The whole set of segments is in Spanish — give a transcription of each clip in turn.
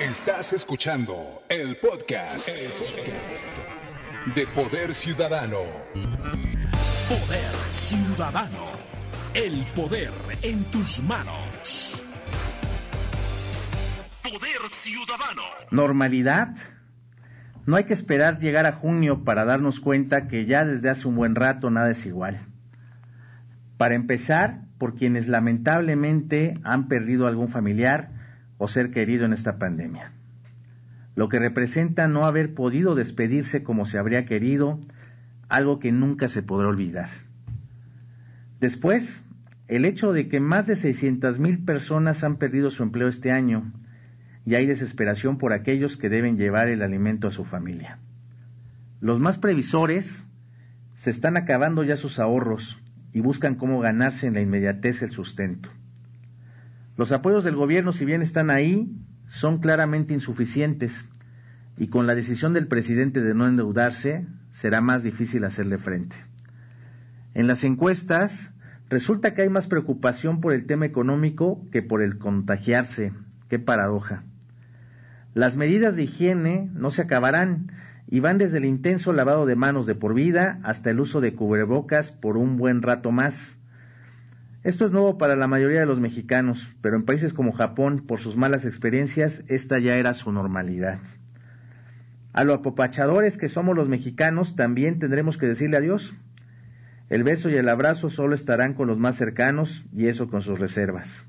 Estás escuchando el podcast, de Poder Ciudadano. Poder Ciudadano. El poder en tus manos. Poder Ciudadano. ¿Normalidad? No hay que esperar llegar a junio para darnos cuenta que ya desde hace un buen rato nada es igual. Para empezar, por quienes lamentablemente han perdido algún familiar, o ser querido en esta pandemia. Lo que representa no haber podido despedirse como se habría querido, algo que nunca se podrá olvidar. Después, el hecho de que más de 600 mil personas han perdido su empleo este año y hay desesperación por aquellos que deben llevar el alimento a su familia. Los más previsores se están acabando ya sus ahorros y buscan cómo ganarse en la inmediatez el sustento. Los apoyos del gobierno, si bien están ahí, son claramente insuficientes y con la decisión del presidente de no endeudarse será más difícil hacerle frente. En las encuestas resulta que hay más preocupación por el tema económico que por el contagiarse. Qué paradoja. Las medidas de higiene no se acabarán y van desde el intenso lavado de manos de por vida hasta el uso de cubrebocas por un buen rato más. Esto es nuevo para la mayoría de los mexicanos, pero en países como Japón, por sus malas experiencias, esta ya era su normalidad. A los apopachadores que somos los mexicanos también tendremos que decirle adiós. El beso y el abrazo solo estarán con los más cercanos y eso con sus reservas.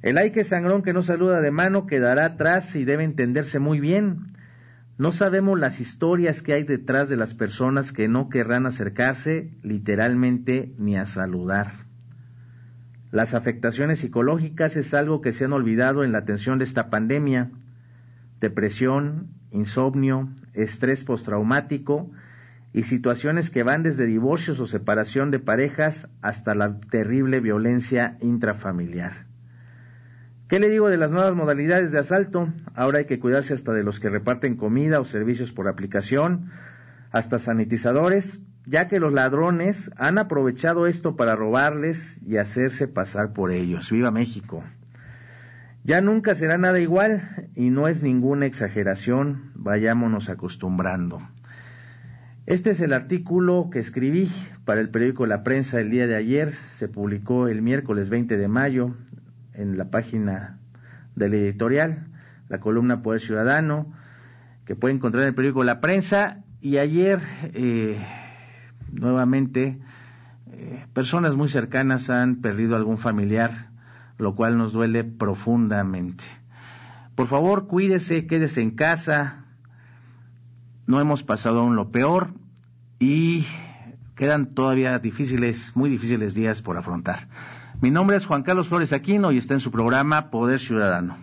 El ay que sangrón que no saluda de mano quedará atrás y debe entenderse muy bien. No sabemos las historias que hay detrás de las personas que no querrán acercarse literalmente ni a saludar. Las afectaciones psicológicas es algo que se han olvidado en la atención de esta pandemia. Depresión, insomnio, estrés postraumático y situaciones que van desde divorcios o separación de parejas hasta la terrible violencia intrafamiliar. ¿Qué le digo de las nuevas modalidades de asalto? Ahora hay que cuidarse hasta de los que reparten comida o servicios por aplicación, hasta sanitizadores, ya que los ladrones han aprovechado esto para robarles y hacerse pasar por ellos. ¡Viva México! Ya nunca será nada igual y no es ninguna exageración, vayámonos acostumbrando. Este es el artículo que escribí para el periódico La Prensa el día de ayer, se publicó el miércoles 20 de mayo en la página del editorial, la columna Poder Ciudadano, que puede encontrar en el periódico La Prensa, y ayer eh, nuevamente eh, personas muy cercanas han perdido algún familiar, lo cual nos duele profundamente. Por favor, cuídese, quédese en casa. No hemos pasado aún lo peor y quedan todavía difíciles, muy difíciles días por afrontar. Mi nombre es Juan Carlos Flores Aquino y está en su programa Poder Ciudadano.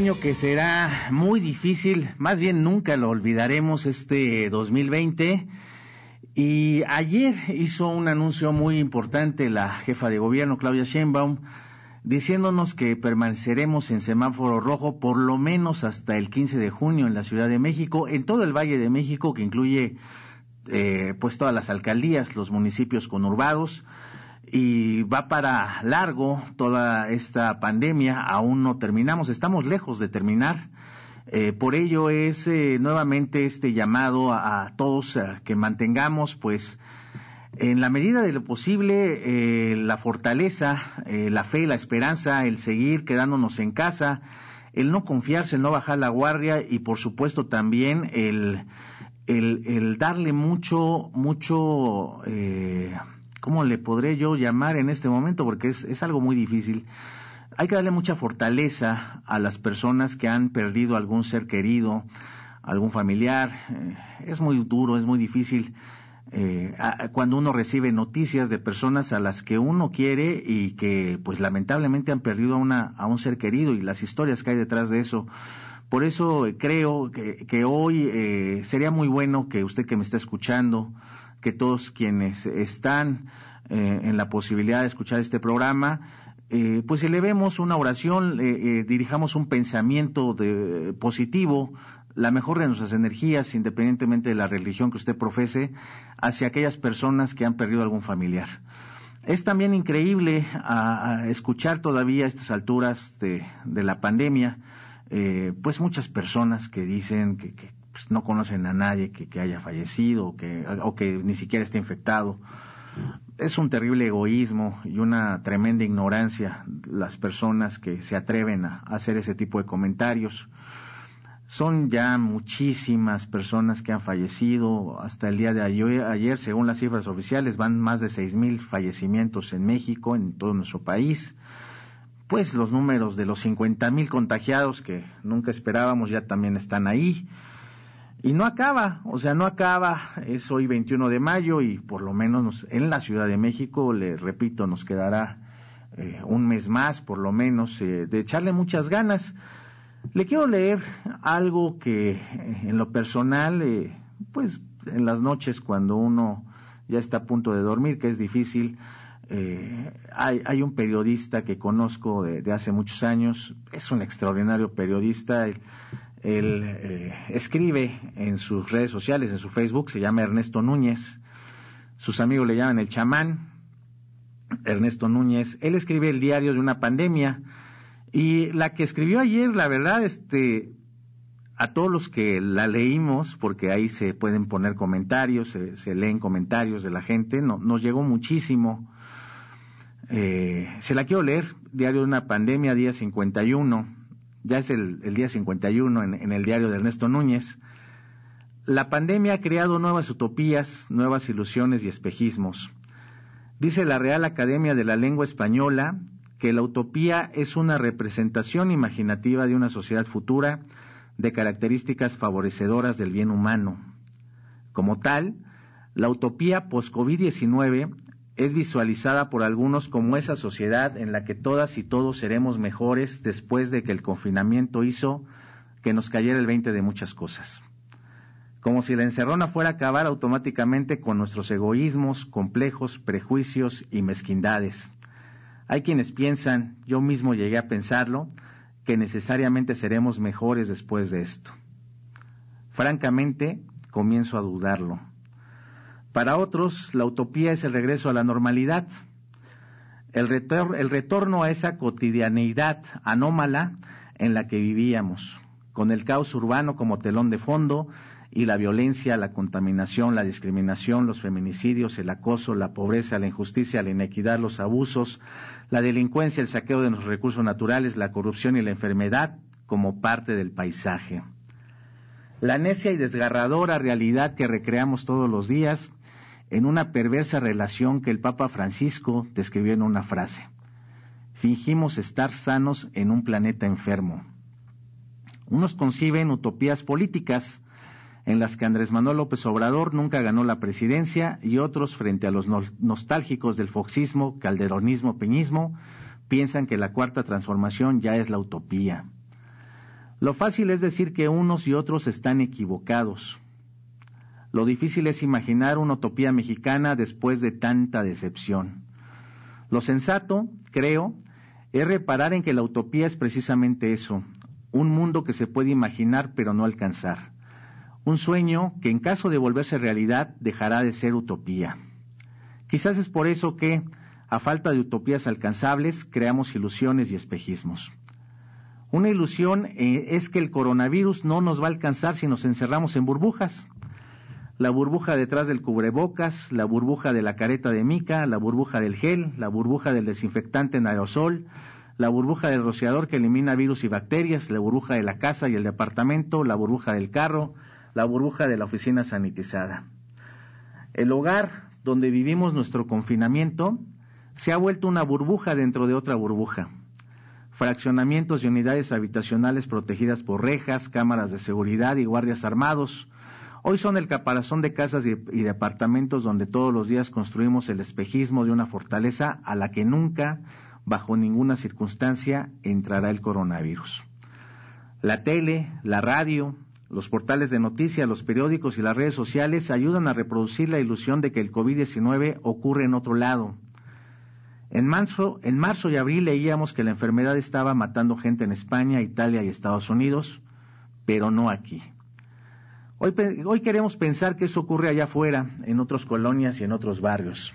Año que será muy difícil, más bien nunca lo olvidaremos este 2020. Y ayer hizo un anuncio muy importante la jefa de gobierno, Claudia Sheinbaum, diciéndonos que permaneceremos en semáforo rojo por lo menos hasta el 15 de junio en la Ciudad de México, en todo el Valle de México, que incluye eh, pues todas las alcaldías, los municipios conurbados y va para largo toda esta pandemia, aún no terminamos, estamos lejos de terminar. Eh, por ello es eh, nuevamente este llamado a, todos que mantengamos, pues, en la medida de lo posible, eh, la fortaleza, la fe, la esperanza, el seguir quedándonos en casa, el no confiarse, el no bajar la guardia y, por supuesto, también el, el, el darle mucho, mucho ¿cómo le podré yo llamar en este momento? Porque es, es algo muy difícil. hay que darle mucha fortaleza a las personas que han perdido algún ser querido, algún familiar. Eh, es muy duro, es muy difícil eh, cuando uno recibe noticias de personas a las que uno quiere y que pues lamentablemente han perdido a, una, a un ser querido y las historias que hay detrás de eso. Por eso eh, creo que, hoy eh, sería muy bueno que usted que me está escuchando, que todos quienes están en la posibilidad de escuchar este programa, pues elevemos una oración, dirijamos un pensamiento de, positivo la mejor de nuestras energías, independientemente de la religión que usted profese, hacia aquellas personas que han perdido algún familiar. Es también increíble a, escuchar todavía a estas alturas de, la pandemia, eh, pues muchas personas que dicen que, pues, no conocen a nadie que, haya fallecido o que, ni siquiera esté infectado. Es un terrible egoísmo y una tremenda ignorancia las personas que se atreven a hacer ese tipo de comentarios. Son ya muchísimas personas que han fallecido. Hasta el día de ayer, según las cifras oficiales, van más de seis mil fallecimientos en México, en todo nuestro país. Pues los números de los cincuenta mil contagiados que nunca esperábamos ya también están ahí. Y no acaba, o sea, no acaba. Es hoy 21 de mayo y por lo menos en la Ciudad de México, le repito, nos quedará eh, un mes más, por lo menos, eh, de echarle muchas ganas. Le quiero leer algo que eh, en lo personal, pues en las noches cuando uno ya está a punto de dormir, que es difícil, eh, hay, un periodista que conozco de, hace muchos años, es un extraordinario periodista, él, escribe en sus redes sociales, en su Facebook, se llama Ernesto Núñez, sus amigos le llaman el chamán, Ernesto Núñez, él escribe el diario de una pandemia, y la que escribió ayer, la verdad, este, a todos los que la leímos, porque ahí se pueden poner comentarios, se, leen comentarios de la gente, no, nos llegó muchísimo. Eh, se la quiero leer, Diario de una pandemia, día 51, ya es el, día 51 en, en el diario de Ernesto Núñez. La pandemia ha creado nuevas utopías, nuevas ilusiones y espejismos. Dice la Real Academia de la Lengua Española que la utopía es una representación imaginativa de una sociedad futura de características favorecedoras del bien humano. Como tal, la utopía post-COVID-19 es visualizada por algunos como esa sociedad en la que todas y todos seremos mejores después de que el confinamiento hizo que nos cayera el 20 de muchas cosas. Como si la encerrona fuera a acabar automáticamente con nuestros egoísmos, complejos, prejuicios y mezquindades hay quienes piensan, yo mismo llegué a pensarlo, que necesariamente seremos mejores después de esto. Francamente, comienzo a dudarlo. Para otros, la utopía es el regreso a la normalidad, el, retorno a esa cotidianeidad anómala en la que vivíamos, con el caos urbano como telón de fondo y la violencia, la contaminación, la discriminación, los feminicidios, el acoso, la pobreza, la injusticia, la inequidad, los abusos, la delincuencia, el saqueo de los recursos naturales, la corrupción y la enfermedad como parte del paisaje. La necia y desgarradora realidad que recreamos todos los días en una perversa relación que el Papa Francisco describió en una frase. Fingimos estar sanos en un planeta enfermo. Unos conciben utopías políticas, en las que Andrés Manuel López Obrador nunca ganó la presidencia y otros frente a los nostálgicos del foxismo, calderonismo, peñismo, piensan que la cuarta transformación ya es la utopía. Lo fácil es decir que unos y otros están equivocados. Lo difícil es imaginar una utopía mexicana después de tanta decepción. Lo sensato, creo, es reparar en que la utopía es precisamente eso, un mundo que se puede imaginar pero no alcanzar un sueño que en caso de volverse realidad dejará de ser utopía. Quizás es por eso que, a falta de utopías alcanzables, creamos ilusiones y espejismos. Una ilusión eh, es que el coronavirus no nos va a alcanzar si nos encerramos en burbujas. La burbuja detrás del cubrebocas, la burbuja de la careta de mica, la burbuja del gel, la burbuja del desinfectante en aerosol, la burbuja del rociador que elimina virus y bacterias, la burbuja de la casa y el departamento, la burbuja del carro, la burbuja de la oficina sanitizada. El hogar donde vivimos nuestro confinamiento se ha vuelto una burbuja dentro de otra burbuja. fraccionamientos y unidades habitacionales protegidas por rejas, cámaras de seguridad y guardias armados. Hoy son el caparazón de casas y, departamentos donde todos los días construimos el espejismo de una fortaleza a la que nunca, bajo ninguna circunstancia, entrará el coronavirus. La tele, la radio, los portales de noticias, los periódicos y las redes sociales ayudan a reproducir la ilusión de que el COVID-19 ocurre en otro lado, en marzo, en marzo y abril leíamos que la enfermedad estaba matando gente en España, Italia y Estados Unidos, pero no aquí. Hoy, hoy queremos pensar que eso ocurre allá afuera, en otras colonias y en otros barrios.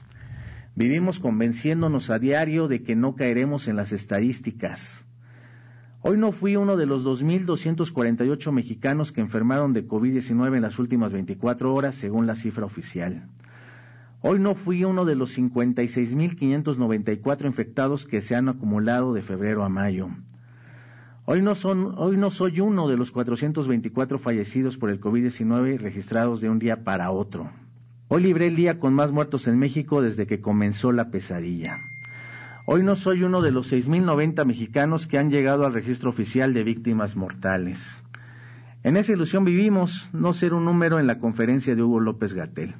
Vivimos convenciéndonos a diario de que no caeremos en las estadísticas. Hoy no fui uno de los 2.248 mexicanos que enfermaron de COVID-19 en las últimas 24 horas, según la cifra oficial. Hoy no fui uno de los 56.594 infectados que se han acumulado de febrero a mayo. Hoy no, soy uno de los 424 fallecidos por el COVID-19 registrados de un día para otro. Hoy libré el día con más muertos en México desde que comenzó la pesadilla. Hoy no soy uno de los 6.090 mexicanos que han llegado al registro oficial de víctimas mortales. En esa ilusión vivimos, no ser un número en la conferencia de Hugo López Gatel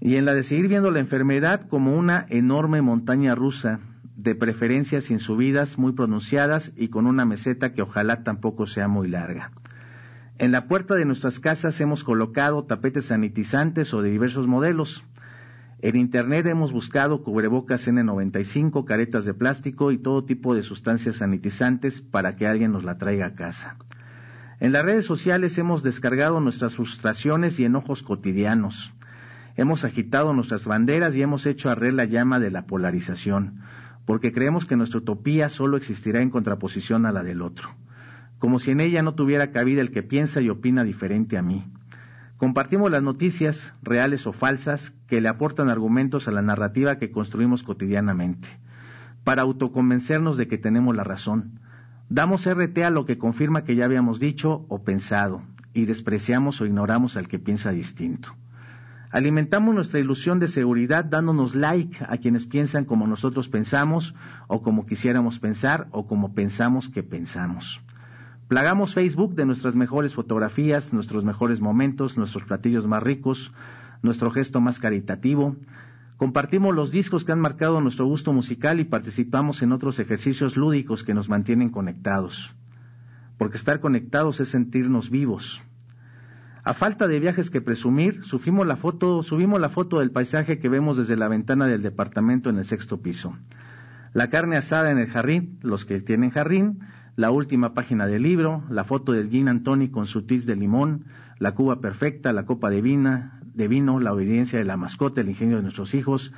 y en la de seguir viendo la enfermedad como una enorme montaña rusa, de preferencia sin subidas muy pronunciadas y con una meseta que ojalá tampoco sea muy larga. En la puerta de nuestras casas hemos colocado tapetes sanitizantes o de diversos modelos. En Internet hemos buscado cubrebocas N95, caretas de plástico y todo tipo de sustancias sanitizantes para que alguien nos la traiga a casa. En las redes sociales hemos descargado nuestras frustraciones y enojos cotidianos. Hemos agitado nuestras banderas y hemos hecho arder la llama de la polarización, porque creemos que nuestra utopía solo existirá en contraposición a la del otro, como si en ella no tuviera cabida el que piensa y opina diferente a mí. Compartimos las noticias, reales o falsas, que le aportan argumentos a la narrativa que construimos cotidianamente, para autoconvencernos de que tenemos la razón. Damos RT a lo que confirma que ya habíamos dicho o pensado, y despreciamos o ignoramos al que piensa distinto. Alimentamos nuestra ilusión de seguridad dándonos like a quienes piensan como nosotros pensamos o como quisiéramos pensar o como pensamos que pensamos. Plagamos Facebook de nuestras mejores fotografías, nuestros mejores momentos, nuestros platillos más ricos, nuestro gesto más caritativo. Compartimos los discos que han marcado nuestro gusto musical y participamos en otros ejercicios lúdicos que nos mantienen conectados. Porque estar conectados es sentirnos vivos. A falta de viajes que presumir, subimos la foto, subimos la foto del paisaje que vemos desde la ventana del departamento en el sexto piso. La carne asada en el jardín, los que tienen jardín, la última página del libro, la foto del gin Antoni con su tiz de limón, la cuba perfecta, la copa de, vina, de vino, la obediencia de la mascota, el ingenio de nuestros hijos,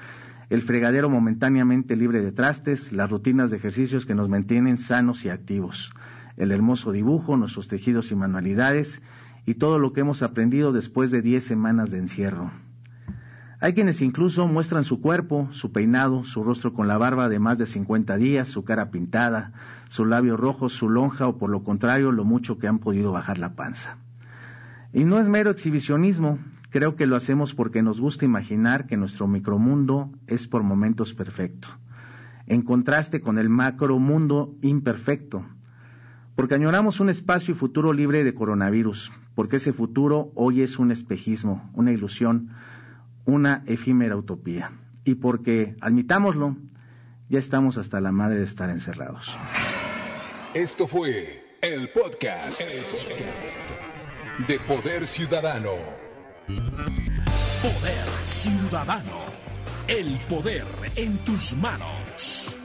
el fregadero momentáneamente libre de trastes, las rutinas de ejercicios que nos mantienen sanos y activos, el hermoso dibujo, nuestros tejidos y manualidades, y todo lo que hemos aprendido después de diez semanas de encierro. Hay quienes incluso muestran su cuerpo, su peinado, su rostro con la barba de más de 50 días, su cara pintada, su labio rojo, su lonja o por lo contrario lo mucho que han podido bajar la panza. Y no es mero exhibicionismo, creo que lo hacemos porque nos gusta imaginar que nuestro micromundo es por momentos perfecto, en contraste con el macromundo imperfecto, porque añoramos un espacio y futuro libre de coronavirus, porque ese futuro hoy es un espejismo, una ilusión, una efímera utopía, y porque, admitámoslo, ya estamos hasta la madre de estar encerrados. Esto fue el podcast, el podcast de Poder Ciudadano. Poder Ciudadano, el poder en tus manos.